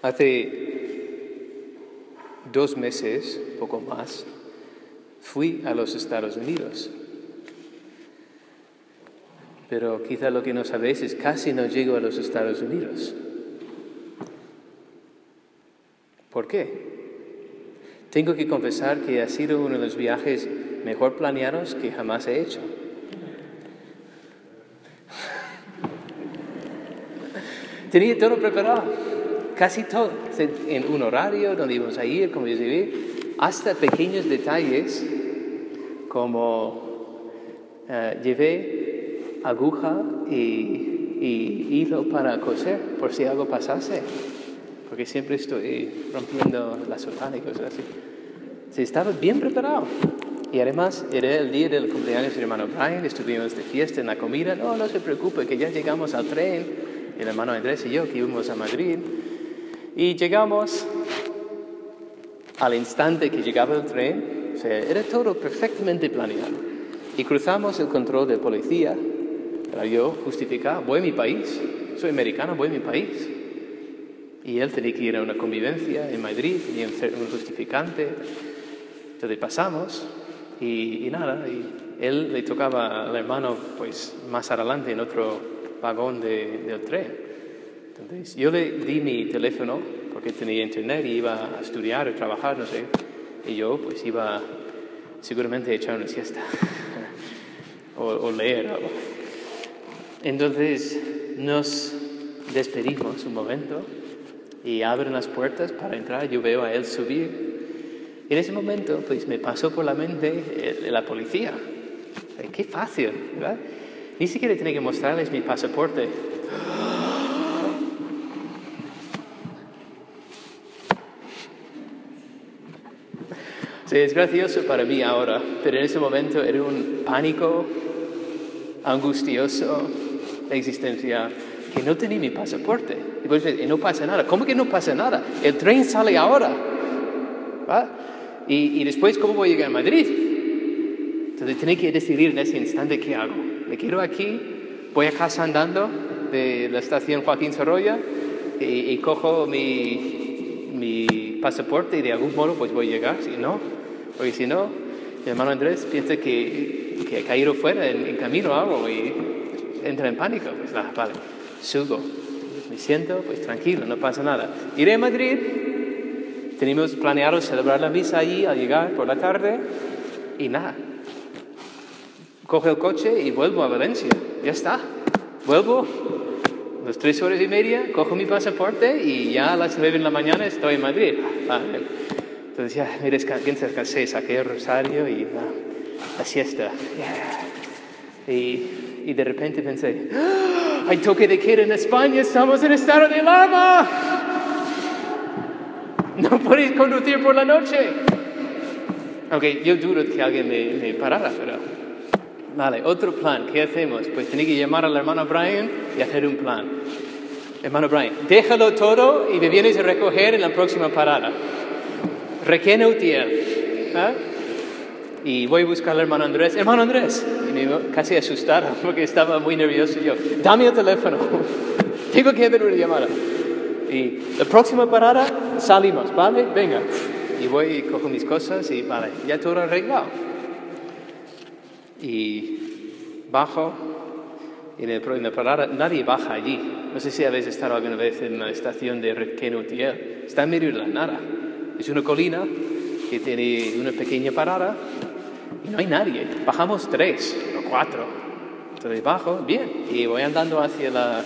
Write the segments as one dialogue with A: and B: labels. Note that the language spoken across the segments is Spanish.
A: Hace dos meses, poco más, fui a los Estados Unidos. Pero quizá lo que no sabéis es casi no llego a los Estados Unidos. ¿Por qué? Tengo que confesar que ha sido uno de los viajes mejor planeados que jamás he hecho. Tenía todo preparado, casi todo, en un horario donde íbamos a ir, como yo vivir, hasta pequeños detalles como eh, llevé aguja y, y hilo para coser por si algo pasase, porque siempre estoy rompiendo la sotana y cosas así. Sí, estaba bien preparado. Y además era el día del cumpleaños de hermano Brian, estuvimos de fiesta en la comida. No, no se preocupe, que ya llegamos al tren el hermano Andrés y yo que íbamos a Madrid. Y llegamos al instante que llegaba el tren, o sea, era todo perfectamente planeado. Y cruzamos el control de policía para yo justificar, voy a mi país, soy americano, voy a mi país. Y él tenía que ir a una convivencia en Madrid, tenía un justificante. Entonces pasamos y, y nada, y él le tocaba al hermano pues más adelante en otro vagón de, del tren. Entonces, yo le di mi teléfono porque tenía internet y iba a estudiar o trabajar, no sé. Y yo pues iba seguramente a echar una siesta o, leer algo. Entonces nos despedimos un momento y abren las puertas para entrar. Yo veo a él subir. Y en ese momento pues me pasó por la mente la policía. Qué fácil, ¿verdad? Ni siquiera tenía que mostrarles mi pasaporte. Sí, es gracioso para mí ahora, pero en ese momento era un pánico angustioso existencia que no tenía mi pasaporte. Y pues, no pasa nada. ¿Cómo que no pasa nada? El tren sale ahora. Y, y después, ¿cómo voy a llegar a Madrid? Entonces tenía que decidir en ese instante qué hago me quiero aquí, voy a casa andando de la estación Joaquín Sorolla y, cojo mi, mi, pasaporte y de algún modo pues voy a llegar, si no, porque si no, mi hermano Andrés piensa que, que he caído fuera en, camino o algo y entra en pánico, pues ah, vale, subo, me siento, pues tranquilo, no pasa nada. Iré a Madrid, tenemos planeado celebrar la misa allí al llegar por la tarde y nada, cojo el coche y vuelvo a Valencia. Ya está. Vuelvo las tres horas y media, cojo mi pasaporte y ya a las nueve de la mañana estoy en Madrid. Entonces ya me descansé, saqué el rosario y la siesta. Y, y, de repente pensé, ¡Ah! hay toque de queda en España, estamos en estado de alarma. No podéis conducir por la noche. Aunque yo dudo que alguien me, me parara, pero Vale, otro plan, ¿qué hacemos? Pues tenía que llamar al hermano Brian y hacer un plan. Hermano Brian, déjalo todo y me vienes a recoger en la próxima parada. Requena Utiel. ¿Ah? Y voy a buscar al hermano Andrés. Hermano Andrés. Y me casi asustado porque estaba muy nervioso yo. Dame el teléfono. Tengo que hacer una llamada. Y la próxima parada salimos, ¿vale? Venga. Y voy y cojo mis cosas y vale, ya todo arreglado y bajo y en, el, en la parada nadie baja allí. No sé si habéis estado alguna vez en la estación de Requenutiel. Está en medio de la nada. Es una colina que tiene una pequeña parada y no hay nadie. Bajamos tres o cuatro. Entonces bajo, bien, y voy andando hacia la,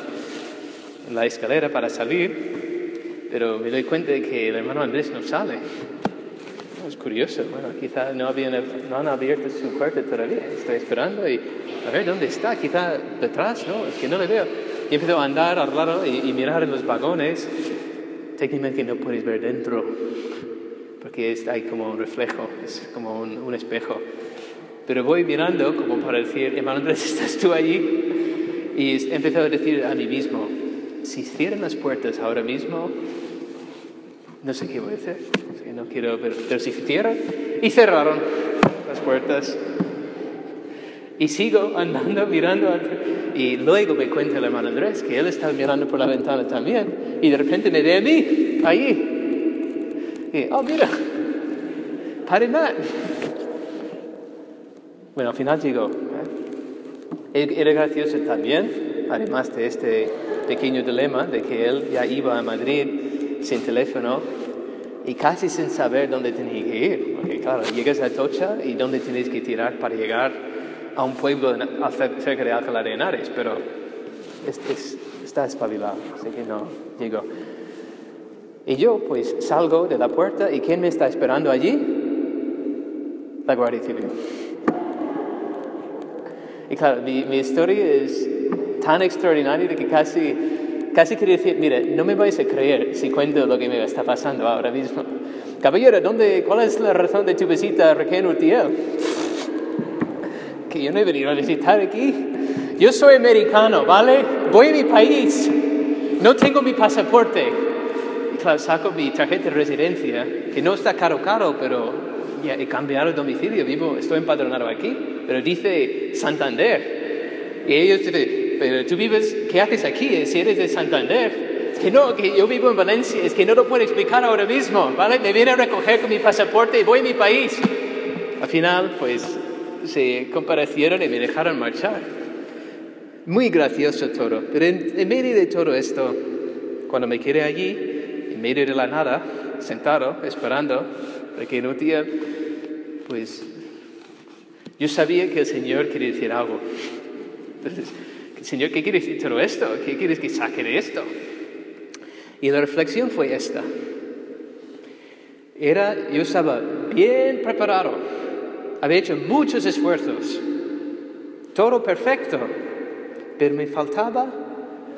A: la escalera para salir, pero me doy cuenta de que el hermano Andrés no sale es curioso, bueno, quizá no, no han abierto su puerta todavía, estoy esperando y a ver dónde está, quizá detrás, ¿no? Es que no le veo. Y empiezo a andar al lado y, mirar en los vagones, técnicamente no puedes ver dentro, porque hay como un reflejo, es como un, un espejo. Pero voy mirando como para decir, hermano Andrés, ¿estás tú allí? Y empiezo a decir a mí mismo, si cierran las puertas ahora mismo, no sé qué voy a hacer no quiero ver, pero si y cerraron las puertas. Y sigo andando, mirando, y luego me cuenta el hermano Andrés que él estaba mirando por la ventana también, y de repente me ve a mí, allí. Y, oh, mira, Padre Matt. Bueno, al final llegó. Era gracioso también, además de este pequeño dilema de que él ya iba a Madrid sin teléfono y casi sin saber dónde tenía que ir. Porque claro, llegas a Tocha y dónde tienes que tirar para llegar a un pueblo cerca de Alcalá de Henares, pero está espabilado, así que no llegó. Y yo pues salgo de la puerta y ¿quién me está esperando allí? La Guardia Civil. Y claro, mi, mi historia es tan extraordinaria que casi, casi quería decir, mire, no me vais a creer si cuento lo que me está pasando ahora mismo. Caballero, ¿dónde, ¿cuál es la razón de tu visita a Requén Urtiel? Que yo no he venido a visitar aquí. Yo soy americano, ¿vale? Voy a mi país. No tengo mi pasaporte. Y claro, saco mi tarjeta de residencia, que no está caro, caro, pero ya he cambiado de domicilio, vivo, estoy empadronado aquí, pero dice Santander. Y ellos dicen, pero tú vives, ¿qué haces aquí si eres de Santander? Es que no, que yo vivo en Valencia, es que no lo puedo explicar ahora mismo, ¿vale? Me viene a recoger con mi pasaporte y voy a mi país. Al final, pues, se comparecieron y me dejaron marchar. Muy gracioso todo, pero en, medio de todo esto, cuando me quedé allí, en medio de la nada, sentado, esperando, porque no tenía, pues yo sabía que el Señor quería decir algo. Entonces, Señor, ¿qué quiere decir todo esto? ¿Qué quieres que saque de esto? Y la reflexión fue esta. Era, yo estaba bien preparado, había hecho muchos esfuerzos, todo perfecto, pero me faltaba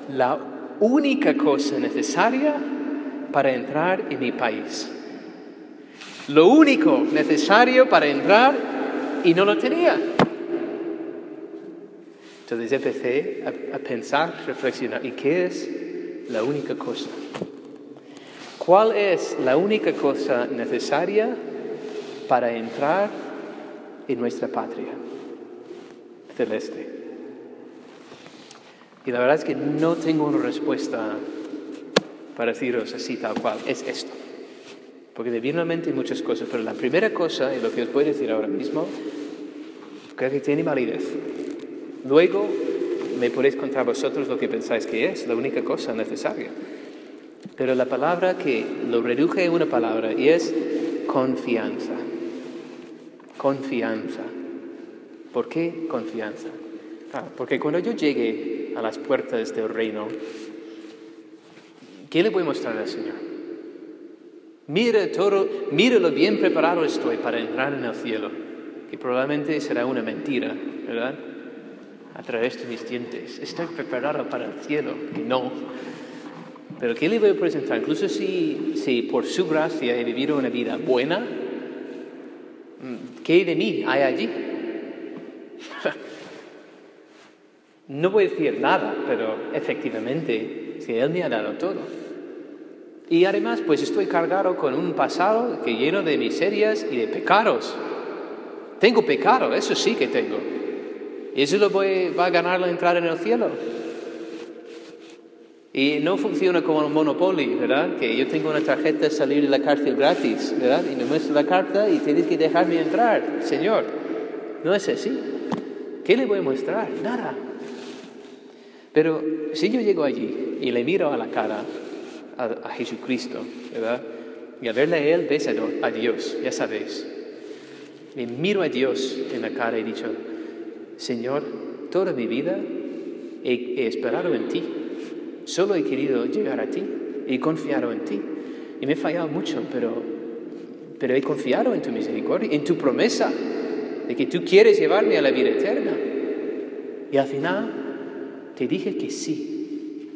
A: la única cosa necesaria para entrar en mi país. Lo único necesario para entrar y no lo tenía. Entonces empecé a, pensar, reflexionar, ¿y qué es la única cosa? ¿Cuál es la única cosa necesaria para entrar en nuestra patria celeste? Y la verdad es que no tengo una respuesta para deciros así tal cual, es esto. Porque me a mente muchas cosas, pero la primera cosa, y lo que os voy a decir ahora mismo, creo que tiene validez. Luego me podéis contar vosotros lo que pensáis que es, la única cosa necesaria. Pero la palabra que lo reduje en una palabra y es confianza. Confianza. ¿Por qué confianza? Ah, porque cuando yo llegue a las puertas del reino, ¿qué le voy a mostrar al Señor? Mira todo, mira lo bien preparado estoy para entrar en el cielo, que probablemente será una mentira, ¿verdad? A través de mis dientes. Estoy preparado para el cielo, que no. Pero ¿qué le voy a presentar? Incluso si, si por su gracia he vivido una vida buena, ¿qué de mí hay allí? no voy a decir nada, pero efectivamente, si Él me ha dado todo. Y además, pues estoy cargado con un pasado que lleno de miserias y de pecados. Tengo pecado, eso sí que tengo. Y eso lo voy, va a ganar la entrada en el cielo. Y no funciona como un monopoly, ¿verdad? Que yo tengo una tarjeta de salir de la cárcel gratis, ¿verdad? Y me muestra la carta y tienes que dejarme entrar, Señor. No es así. ¿Qué le voy a mostrar? Nada. Pero si yo llego allí y le miro a la cara a, Jesucristo, ¿verdad? Y al verle a Él, ves a, Dios, ya sabéis. Me miro a Dios en la cara y he dicho, Señor, toda mi vida he, esperado en ti. Solo he querido llegar a ti. He confiado en ti. Y me he fallado mucho, pero, pero he confiado en tu misericordia, en tu promesa de que tú quieres llevarme a la vida eterna. Y al final te dije que sí,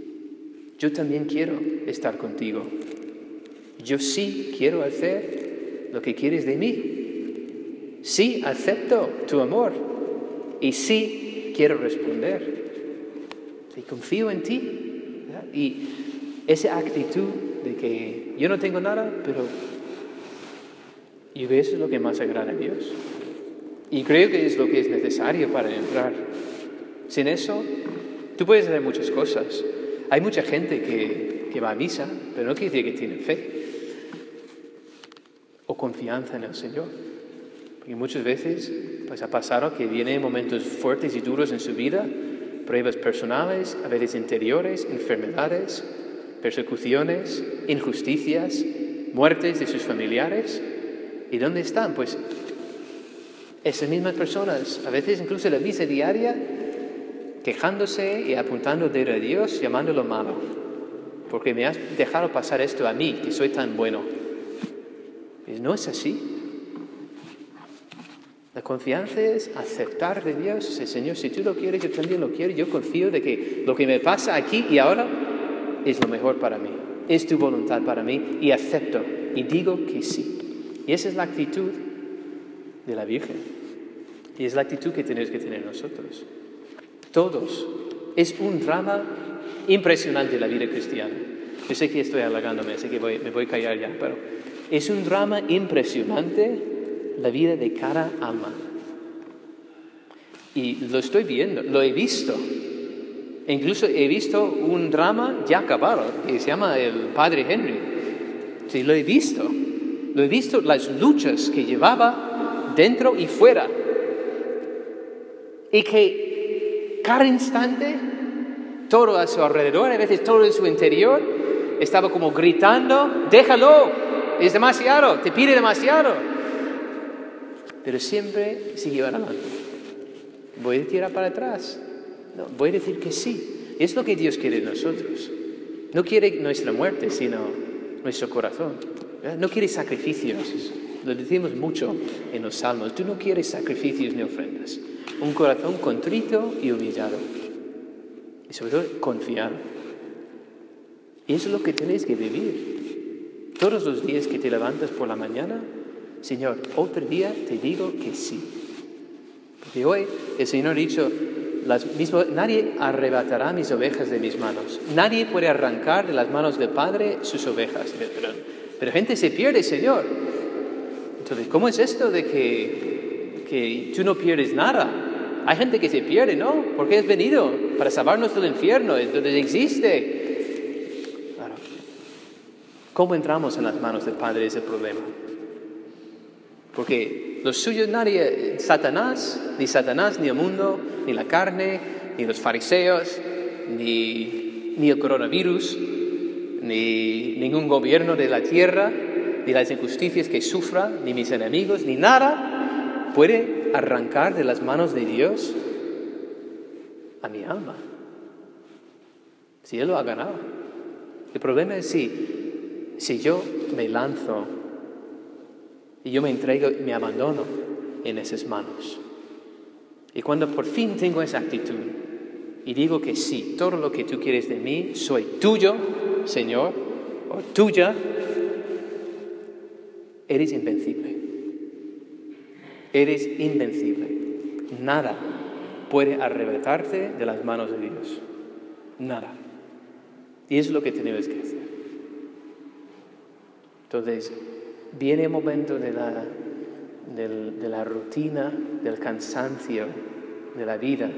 A: yo también quiero estar contigo. Yo sí quiero hacer lo que quieres de mí. Sí acepto tu amor y sí quiero responder. Y confío en ti. Y esa actitud de que yo no tengo nada, pero yo eso es lo que más agrada a Dios. Y creo que es lo que es necesario para entrar. Sin eso, tú puedes hacer muchas cosas. Hay mucha gente que, que va a misa, pero no quiere decir que tiene fe o confianza en el Señor. Porque muchas veces pues, ha pasado que vienen momentos fuertes y duros en su vida, pruebas personales, a veces interiores, enfermedades, persecuciones, injusticias, muertes de sus familiares. ¿Y dónde están? Pues esas mismas personas, a veces incluso la misa diaria, quejándose y apuntando dedo a Dios, llamándolo malo, porque me has dejado pasar esto a mí, que soy tan bueno. Y no es así. La confianza es aceptar de Dios, Señor, si tú lo quieres, yo también lo quiero, yo confío de que lo que me pasa aquí y ahora es lo mejor para mí, es tu voluntad para mí y acepto y digo que sí. Y esa es la actitud de la Virgen. Y es la actitud que tenemos que tener nosotros. Todos. Es un drama impresionante la vida cristiana. Yo sé que estoy halagándome, sé que me voy a callar ya, pero es un drama impresionante la vida de cada alma. Y lo estoy viendo, lo he visto. incluso he visto un drama ya acabado, que se llama El Padre Henry. Sí, lo he visto. Lo he visto, las luchas que llevaba dentro y fuera. Y que cada instante, todo a su alrededor, a veces todo en su interior, estaba como gritando, déjalo, es demasiado, te pide demasiado. Pero siempre siguió adelante. Voy a tirar para atrás. No, voy a decir que sí. Es lo que Dios quiere de nosotros. No quiere nuestra muerte, sino nuestro corazón. No quiere sacrificios. Lo decimos mucho en los salmos. Tú no quieres sacrificios ni ofrendas. Un corazón contrito y humillado. Y sobre todo confiado. Y eso es lo que tenéis que vivir. Todos los días que te levantas por la mañana, Señor, otro día te digo que sí. Porque hoy el Señor ha dicho, nadie arrebatará mis ovejas de mis manos. Nadie puede arrancar de las manos del Padre sus ovejas. Pero, pero gente se pierde, Señor. Entonces, ¿cómo es esto de que, que tú no pierdes nada? Hay gente que se pierde, ¿no? Porque has venido para salvarnos del infierno, entonces existe. Claro. ¿Cómo entramos en las manos del Padre es el problema? Porque los suyos nadie, Satanás, ni Satanás, ni el mundo, ni la carne, ni los fariseos, ni, ni el coronavirus, ni ningún gobierno de la tierra, ni las injusticias que sufra, ni mis enemigos, ni nada puede arrancar de las manos de Dios a mi alma. Si Él lo ha ganado. El problema es si, si yo me lanzo y yo me entrego y me abandono en esas manos. Y cuando por fin tengo esa actitud y digo que sí, todo lo que tú quieres de mí, soy tuyo, Señor, o tuya, eres invencible. Eres invencible. Nada puede arrebatarte de las manos de Dios. Nada. Y es lo que tenemos que hacer. Entonces, viene el momento de la, de la rutina, del cansancio de la vida,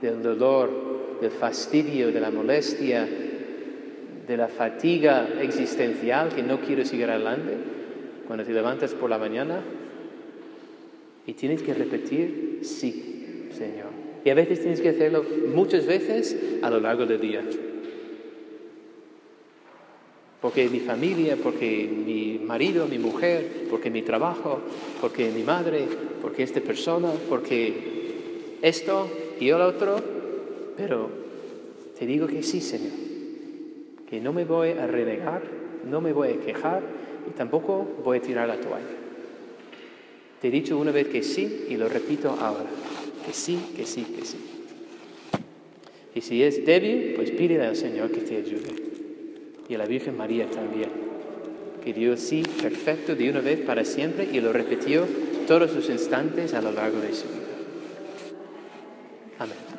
A: del dolor, del fastidio, de la molestia, de la fatiga existencial que no quiero seguir adelante, cuando te levantas por la mañana y tienes que repetir, sí, Señor. Y a veces tienes que hacerlo muchas veces a lo largo del día porque mi familia, porque mi marido, mi mujer, porque mi trabajo, porque mi madre, porque esta persona, porque esto y el otro, pero te digo que sí, Señor, que no me voy a renegar, no me voy a quejar y tampoco voy a tirar la toalla. Te he dicho una vez que sí y lo repito ahora, que sí, que sí, que sí. Y si es débil, pues pídele al Señor que te ayude y a la Virgen María también, que dio sí perfecto de una vez para siempre y lo repitió todos sus instantes a lo largo de su vida. Amén.